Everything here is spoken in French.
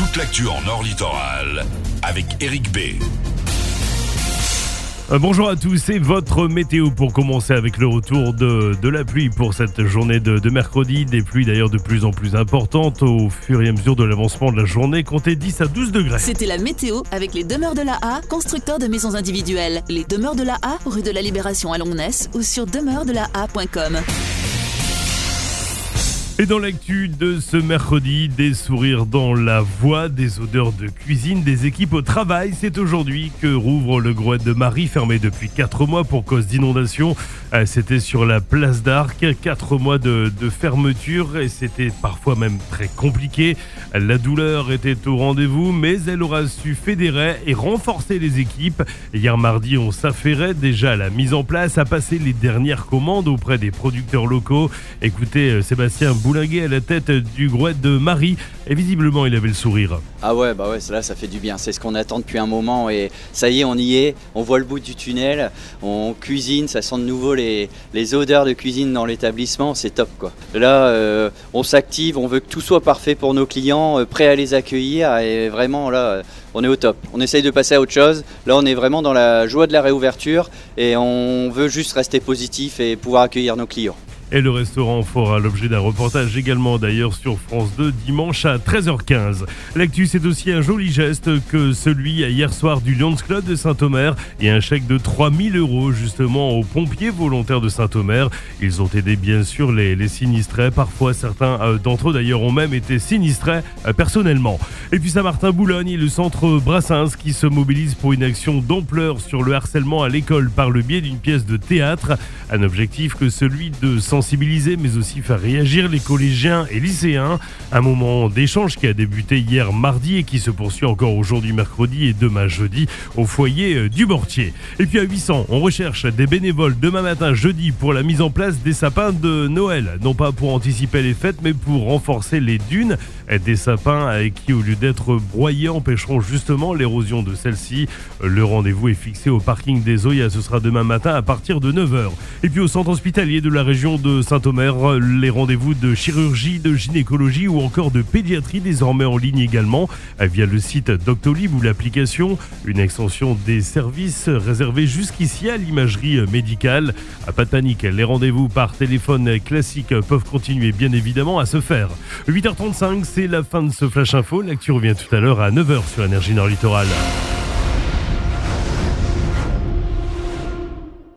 toute l'actu en Nord Littoral avec Eric B. Euh, bonjour à tous, c'est votre météo pour commencer avec le retour de, de la pluie pour cette journée de, de mercredi. Des pluies d'ailleurs de plus en plus importantes au fur et à mesure de l'avancement de la journée, comptez 10 à 12 degrés. C'était la météo avec les demeures de la A, constructeurs de maisons individuelles. Les demeures de la A, rue de la Libération à Longness ou sur demeuresdela.com. Et dans l'actu de ce mercredi, des sourires dans la voix, des odeurs de cuisine, des équipes au travail. C'est aujourd'hui que rouvre le Groët de Marie, fermé depuis 4 mois pour cause d'inondation. Euh, C'était sur la place d'Arc, 4 mois de, de fermeture et c'était parfois même très compliqué. La douleur était au rendez-vous, mais elle aura su fédérer et renforcer les équipes. Hier mardi, on s'affairait déjà à la mise en place, à passer les dernières commandes auprès des producteurs locaux. Écoutez, euh, Sébastien Boulinguet à la tête du Groët de Marie, et visiblement il avait le sourire. Ah ouais, bah ouais, ça fait du bien. C'est ce qu'on attend depuis un moment et ça y est, on y est. On voit le bout du tunnel. On cuisine, ça sent de nouveau les, les odeurs de cuisine dans l'établissement. C'est top quoi. Là, euh, on s'active, on veut que tout soit parfait pour nos clients, euh, prêts à les accueillir et vraiment là, euh, on est au top. On essaye de passer à autre chose. Là, on est vraiment dans la joie de la réouverture et on veut juste rester positif et pouvoir accueillir nos clients. Et le restaurant fera l'objet d'un reportage également d'ailleurs sur France 2 dimanche à 13h15. L'actu c'est aussi un joli geste que celui hier soir du Lions Club de Saint-Omer et un chèque de 3000 euros justement aux pompiers volontaires de Saint-Omer. Ils ont aidé bien sûr les, les sinistrés. Parfois certains euh, d'entre eux d'ailleurs ont même été sinistrés euh, personnellement. Et puis Saint-Martin-Boulogne et le centre Brassens qui se mobilise pour une action d'ampleur sur le harcèlement à l'école par le biais d'une pièce de théâtre. Un objectif que celui de sensibiliser mais aussi faire réagir les collégiens et lycéens. Un moment d'échange qui a débuté hier mardi et qui se poursuit encore aujourd'hui mercredi et demain jeudi au foyer euh, du Mortier. Et puis à 800, on recherche des bénévoles demain matin jeudi pour la mise en place des sapins de Noël. Non pas pour anticiper les fêtes mais pour renforcer les dunes des sapins avec qui au lieu d'être broyés empêcheront justement l'érosion de celles-ci. Le rendez-vous est fixé au parking des Oya. Ce sera demain matin à partir de 9h. Et puis au centre hospitalier de la région de Saint-Omer, les rendez-vous de chirurgie, de gynécologie ou encore de pédiatrie désormais en ligne également via le site Doctolib ou l'application, une extension des services réservés jusqu'ici à l'imagerie médicale. Pas de panique, les rendez-vous par téléphone classique peuvent continuer bien évidemment à se faire. 8h35, c'est la fin de ce Flash Info. L'actu revient tout à l'heure à 9h sur Énergie Nord Littoral.